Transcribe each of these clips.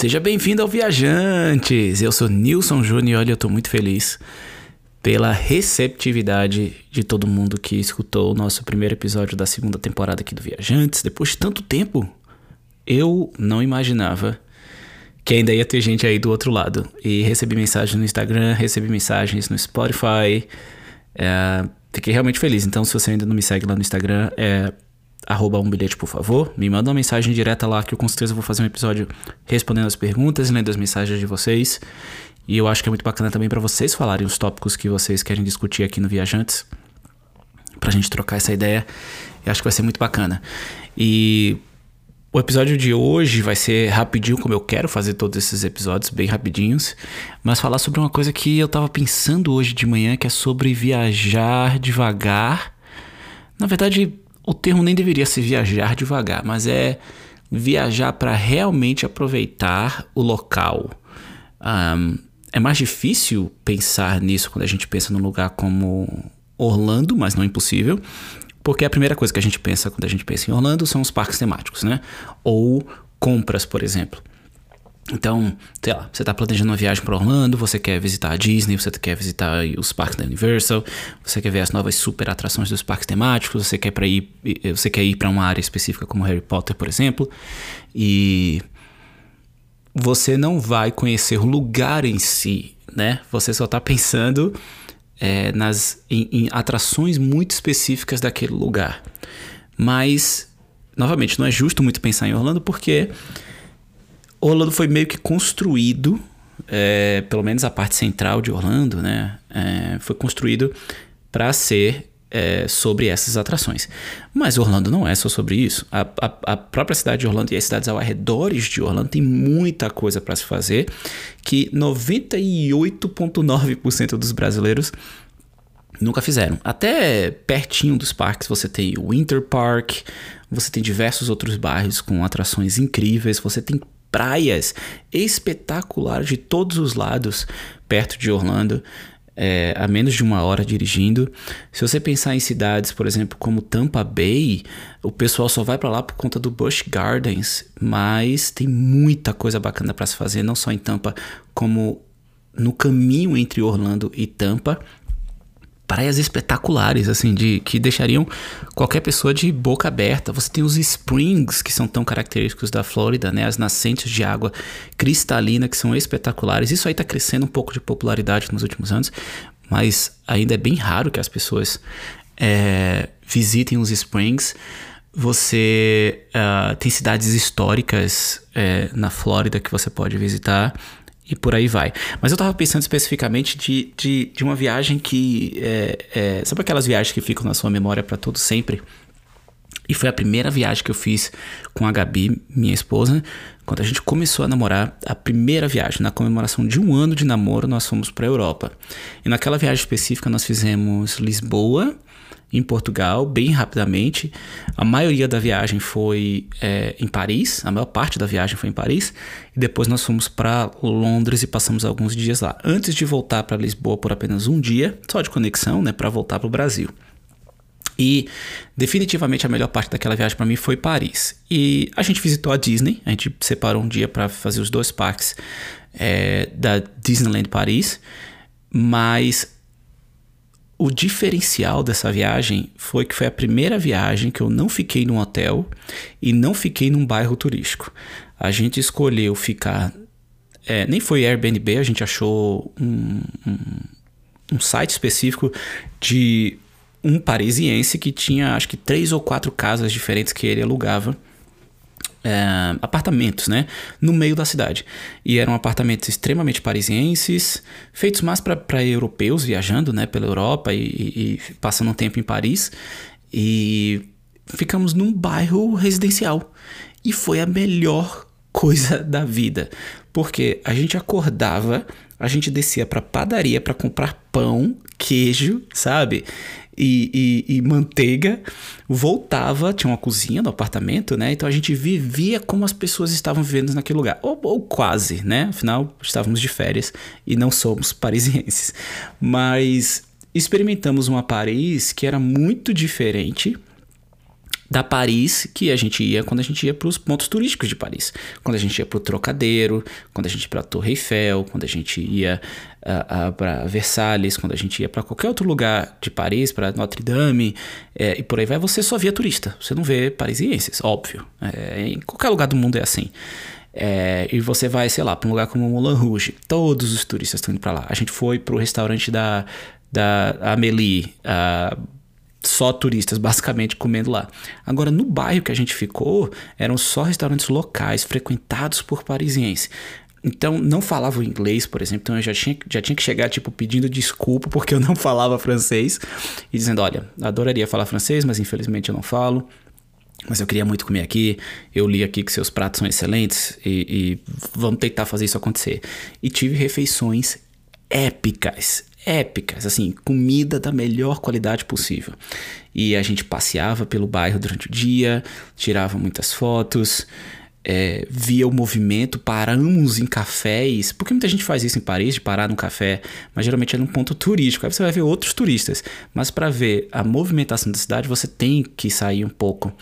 Seja bem-vindo ao Viajantes! Eu sou Nilson Júnior e olha, eu tô muito feliz pela receptividade de todo mundo que escutou o nosso primeiro episódio da segunda temporada aqui do Viajantes. Depois de tanto tempo, eu não imaginava que ainda ia ter gente aí do outro lado. E recebi mensagens no Instagram, recebi mensagens no Spotify. É, fiquei realmente feliz. Então, se você ainda não me segue lá no Instagram, é arroba um bilhete, por favor. Me manda uma mensagem direta lá que eu com certeza vou fazer um episódio respondendo as perguntas e lendo as mensagens de vocês. E eu acho que é muito bacana também para vocês falarem os tópicos que vocês querem discutir aqui no Viajantes. Pra gente trocar essa ideia. Eu acho que vai ser muito bacana. E o episódio de hoje vai ser rapidinho, como eu quero fazer todos esses episódios, bem rapidinhos. Mas falar sobre uma coisa que eu tava pensando hoje de manhã, que é sobre viajar devagar. Na verdade, o termo nem deveria ser viajar devagar, mas é viajar para realmente aproveitar o local. Um, é mais difícil pensar nisso quando a gente pensa num lugar como Orlando, mas não é impossível. Porque a primeira coisa que a gente pensa quando a gente pensa em Orlando são os parques temáticos, né? Ou compras, por exemplo. Então, sei lá, você está planejando uma viagem para Orlando, você quer visitar a Disney, você quer visitar os parques da Universal, você quer ver as novas super atrações dos parques temáticos, você quer para ir, você quer ir para uma área específica como Harry Potter, por exemplo, e você não vai conhecer o lugar em si, né? Você só está pensando é, nas em, em atrações muito específicas daquele lugar. Mas, novamente, não é justo muito pensar em Orlando porque Orlando foi meio que construído, é, pelo menos a parte central de Orlando, né? É, foi construído para ser é, sobre essas atrações. Mas Orlando não é só sobre isso. A, a, a própria cidade de Orlando e as cidades ao redor de Orlando tem muita coisa para se fazer que 98,9% dos brasileiros nunca fizeram. Até pertinho dos parques você tem o Winter Park, você tem diversos outros bairros com atrações incríveis, você tem praias espetaculares de todos os lados perto de Orlando. É, a menos de uma hora dirigindo. Se você pensar em cidades, por exemplo, como Tampa Bay, o pessoal só vai para lá por conta do Busch Gardens, mas tem muita coisa bacana para se fazer, não só em Tampa, como no caminho entre Orlando e Tampa praias espetaculares, assim, de que deixariam qualquer pessoa de boca aberta. Você tem os springs, que são tão característicos da Flórida, né? As nascentes de água cristalina, que são espetaculares. Isso aí está crescendo um pouco de popularidade nos últimos anos, mas ainda é bem raro que as pessoas é, visitem os springs. Você uh, tem cidades históricas é, na Flórida que você pode visitar e por aí vai. Mas eu tava pensando especificamente de, de, de uma viagem que. É, é, sabe aquelas viagens que ficam na sua memória para todo sempre? E foi a primeira viagem que eu fiz com a Gabi, minha esposa, quando a gente começou a namorar. A primeira viagem, na comemoração de um ano de namoro, nós fomos para a Europa. E naquela viagem específica, nós fizemos Lisboa, em Portugal, bem rapidamente. A maioria da viagem foi é, em Paris, a maior parte da viagem foi em Paris. E depois nós fomos para Londres e passamos alguns dias lá. Antes de voltar para Lisboa por apenas um dia, só de conexão, né, para voltar para o Brasil. E definitivamente a melhor parte daquela viagem para mim foi Paris. E a gente visitou a Disney, a gente separou um dia para fazer os dois parques é, da Disneyland Paris, mas o diferencial dessa viagem foi que foi a primeira viagem que eu não fiquei num hotel e não fiquei num bairro turístico. A gente escolheu ficar. É, nem foi Airbnb, a gente achou um, um, um site específico de um parisiense que tinha acho que três ou quatro casas diferentes que ele alugava é, apartamentos, né? No meio da cidade. E eram apartamentos extremamente parisienses, feitos mais para europeus viajando, né? Pela Europa e, e, e passando um tempo em Paris. E ficamos num bairro residencial. E foi a melhor coisa da vida. Porque a gente acordava, a gente descia para padaria para comprar pão, queijo, sabe? E, e, e, manteiga, voltava, tinha uma cozinha no apartamento, né? Então a gente vivia como as pessoas estavam vivendo naquele lugar, ou, ou quase, né? Afinal, estávamos de férias e não somos parisienses. Mas experimentamos uma Paris que era muito diferente da Paris que a gente ia quando a gente ia para os pontos turísticos de Paris. Quando a gente ia para o Trocadeiro, quando a gente ia para a Torre Eiffel, quando a gente ia uh, uh, para Versalhes, quando a gente ia para qualquer outro lugar de Paris, para Notre Dame é, e por aí vai, você só via turista. Você não vê parisienses, óbvio. É, em qualquer lugar do mundo é assim. É, e você vai, sei lá, para um lugar como Moulin Rouge, todos os turistas estão indo para lá. A gente foi para o restaurante da, da Amélie, uh, só turistas, basicamente, comendo lá. Agora, no bairro que a gente ficou, eram só restaurantes locais, frequentados por parisienses. Então, não falava inglês, por exemplo, então eu já tinha, já tinha que chegar, tipo, pedindo desculpa porque eu não falava francês e dizendo: olha, adoraria falar francês, mas infelizmente eu não falo. Mas eu queria muito comer aqui. Eu li aqui que seus pratos são excelentes e, e vamos tentar fazer isso acontecer. E tive refeições épicas, épicas, assim, comida da melhor qualidade possível. E a gente passeava pelo bairro durante o dia, tirava muitas fotos, é, via o movimento, paramos em cafés, porque muita gente faz isso em Paris, de parar num café, mas geralmente é num ponto turístico, aí você vai ver outros turistas. Mas para ver a movimentação da cidade, você tem que sair um pouco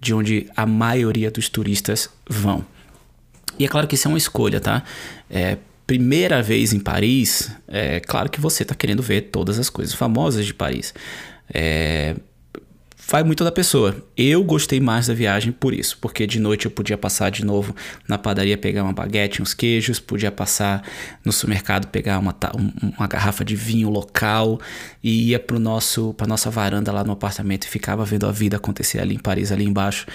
de onde a maioria dos turistas vão. E é claro que isso é uma escolha, tá? É, primeira vez em Paris, é claro que você está querendo ver todas as coisas famosas de Paris. É, vai muito da pessoa. Eu gostei mais da viagem por isso, porque de noite eu podia passar de novo na padaria pegar uma baguete, uns queijos, podia passar no supermercado pegar uma, uma garrafa de vinho local e ia pro nosso para nossa varanda lá no apartamento e ficava vendo a vida acontecer ali em Paris, ali embaixo,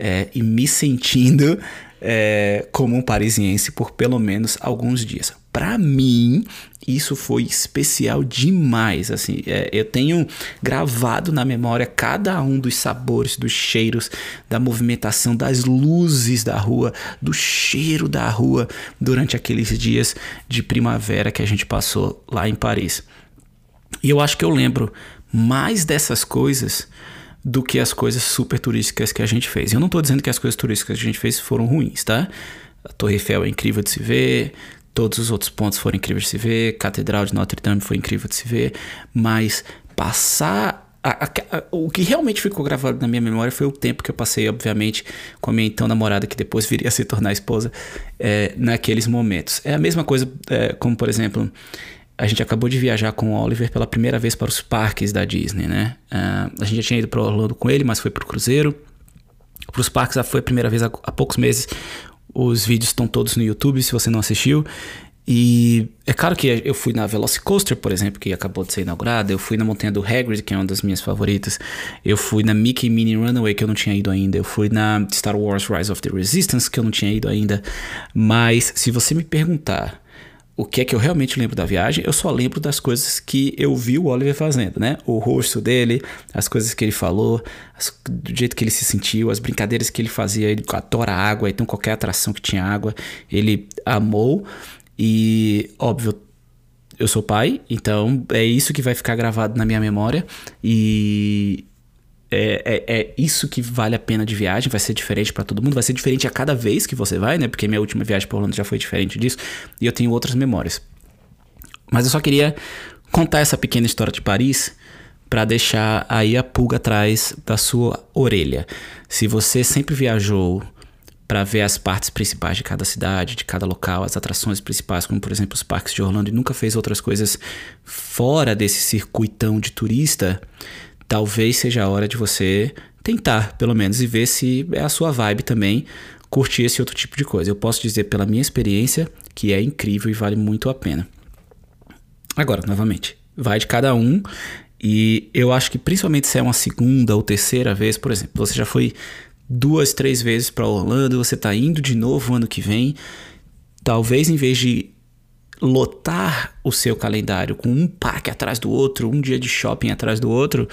é, e me sentindo é, como um parisiense por pelo menos alguns dias. Para mim, isso foi especial demais. Assim, é, eu tenho gravado na memória cada um dos sabores, dos cheiros, da movimentação, das luzes da rua, do cheiro da rua durante aqueles dias de primavera que a gente passou lá em Paris. E eu acho que eu lembro mais dessas coisas do que as coisas super turísticas que a gente fez. Eu não estou dizendo que as coisas turísticas que a gente fez foram ruins, tá? A Torre Eiffel é incrível de se ver, todos os outros pontos foram incríveis de se ver, Catedral de Notre Dame foi incrível de se ver, mas passar a, a, a, o que realmente ficou gravado na minha memória foi o tempo que eu passei, obviamente, com a minha então namorada, que depois viria a se tornar esposa, é, naqueles momentos. É a mesma coisa, é, como por exemplo, a gente acabou de viajar com o Oliver pela primeira vez para os parques da Disney, né? Uh, a gente já tinha ido para Orlando com ele, mas foi para o cruzeiro. Para os parques já foi a primeira vez há, há poucos meses. Os vídeos estão todos no YouTube, se você não assistiu. E é claro que eu fui na Velocicoaster, por exemplo, que acabou de ser inaugurada. Eu fui na Montanha do Hagrid, que é uma das minhas favoritas. Eu fui na Mickey Mini Runaway, que eu não tinha ido ainda. Eu fui na Star Wars Rise of the Resistance, que eu não tinha ido ainda. Mas se você me perguntar o que é que eu realmente lembro da viagem, eu só lembro das coisas que eu vi o Oliver fazendo, né? O rosto dele, as coisas que ele falou, as, do jeito que ele se sentiu, as brincadeiras que ele fazia. Ele adora água, então qualquer atração que tinha água, ele amou. E, óbvio, eu sou pai, então é isso que vai ficar gravado na minha memória. E é, é, é, isso que vale a pena de viagem, vai ser diferente para todo mundo, vai ser diferente a cada vez que você vai, né? Porque minha última viagem para Orlando já foi diferente disso e eu tenho outras memórias. Mas eu só queria contar essa pequena história de Paris para deixar aí a pulga atrás da sua orelha. Se você sempre viajou para ver as partes principais de cada cidade, de cada local, as atrações principais, como por exemplo os parques de Orlando, e nunca fez outras coisas fora desse circuitão de turista, talvez seja a hora de você tentar, pelo menos, e ver se é a sua vibe também curtir esse outro tipo de coisa. Eu posso dizer pela minha experiência que é incrível e vale muito a pena. Agora, novamente, vai de cada um. E eu acho que principalmente se é uma segunda ou terceira vez, por exemplo, você já foi duas, três vezes para Orlando, você está indo de novo ano que vem. Talvez em vez de lotar o seu calendário com um parque atrás do outro, um dia de shopping atrás do outro,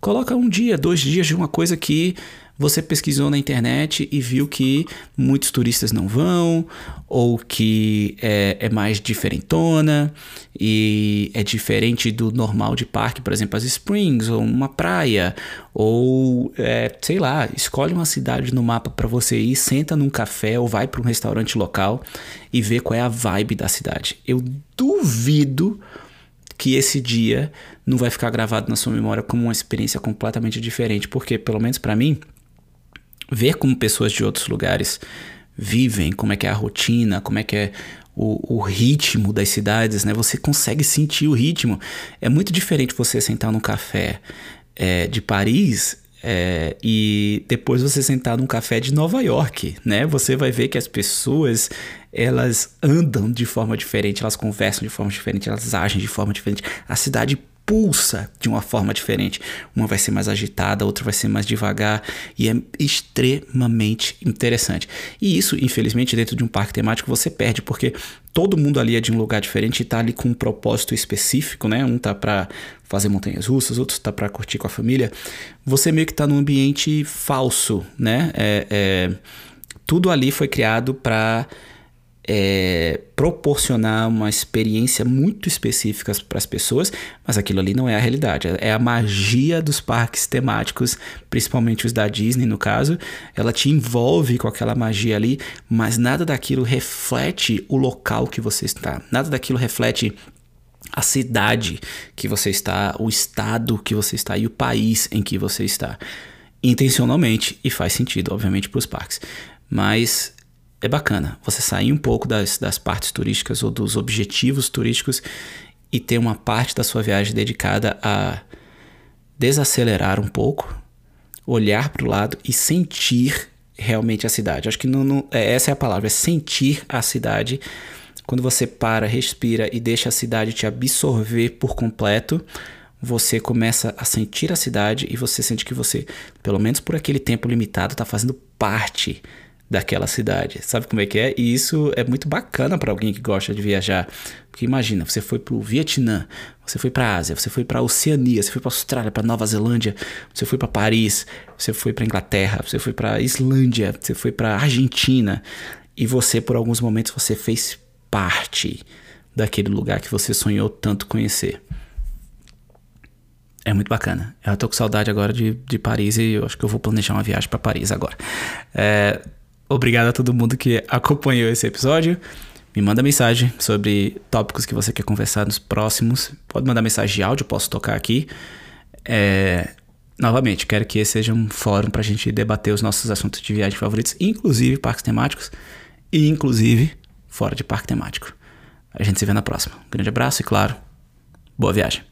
coloca um dia, dois dias de uma coisa que você pesquisou na internet e viu que muitos turistas não vão, ou que é, é, mais diferentona e é diferente do normal de parque, por exemplo, as Springs, ou uma praia, ou é, sei lá, escolhe uma cidade no mapa para você ir, senta num café ou vai para um restaurante local e vê qual é a vibe da cidade. Eu duvido que esse dia não vai ficar gravado na sua memória como uma experiência completamente diferente, porque pelo menos para mim ver como pessoas de outros lugares vivem, como é que é a rotina, como é que é o, o, ritmo das cidades, né? Você consegue sentir o ritmo. É muito diferente você sentar num café é, de Paris é, e depois você sentar num café de Nova York, né? Você vai ver que as pessoas elas andam de forma diferente, elas conversam de forma diferente, elas agem de forma diferente. A cidade pulsa de uma forma diferente. Uma vai ser mais agitada, outra vai ser mais devagar e é extremamente interessante. E isso, infelizmente, dentro de um parque temático você perde, porque todo mundo ali é de um lugar diferente e tá ali com um propósito específico, né? Um tá para fazer montanhas russas, outro tá para curtir com a família. Você meio que tá num ambiente falso, né? É, é, tudo ali foi criado para é, proporcionar uma experiência muito específica para as pessoas, mas aquilo ali não é a realidade. É a magia dos parques temáticos, principalmente os da Disney, no caso. Ela te envolve com aquela magia ali, mas nada daquilo reflete o local que você está. Nada daquilo reflete a cidade que você está, o estado que você está e o país em que você está. Intencionalmente, e faz sentido, obviamente, para os parques. Mas é bacana você sair um pouco das, das partes turísticas ou dos objetivos turísticos e ter uma parte da sua viagem dedicada a desacelerar um pouco, olhar para o lado e sentir realmente a cidade. Acho que não, não, é, essa é a palavra, é sentir a cidade. Quando você para, respira e deixa a cidade te absorver por completo, você começa a sentir a cidade e você sente que você, pelo menos por aquele tempo limitado, está fazendo parte daquela cidade. Sabe como é que é? E isso é muito bacana para alguém que gosta de viajar. Porque imagina, você foi para o Vietnã, você foi para a Ásia, você foi para a Oceania, você foi para a Austrália, para Nova Zelândia, você foi para Paris, você foi para Inglaterra, você foi para Islândia, você foi para Argentina e você por alguns momentos você fez parte daquele lugar que você sonhou tanto conhecer. É muito bacana. Eu tô com saudade agora de, de Paris e eu acho que eu vou planejar uma viagem para Paris agora. É, Obrigado a todo mundo que acompanhou esse episódio. Me manda mensagem sobre tópicos que você quer conversar nos próximos. Pode mandar mensagem de áudio, posso tocar aqui. É, novamente, quero que esse seja um fórum para a gente debater os nossos assuntos de viagem favoritos, inclusive parques temáticos e inclusive fora de parque temático. A gente se vê na próxima. Um grande abraço e, claro, boa viagem.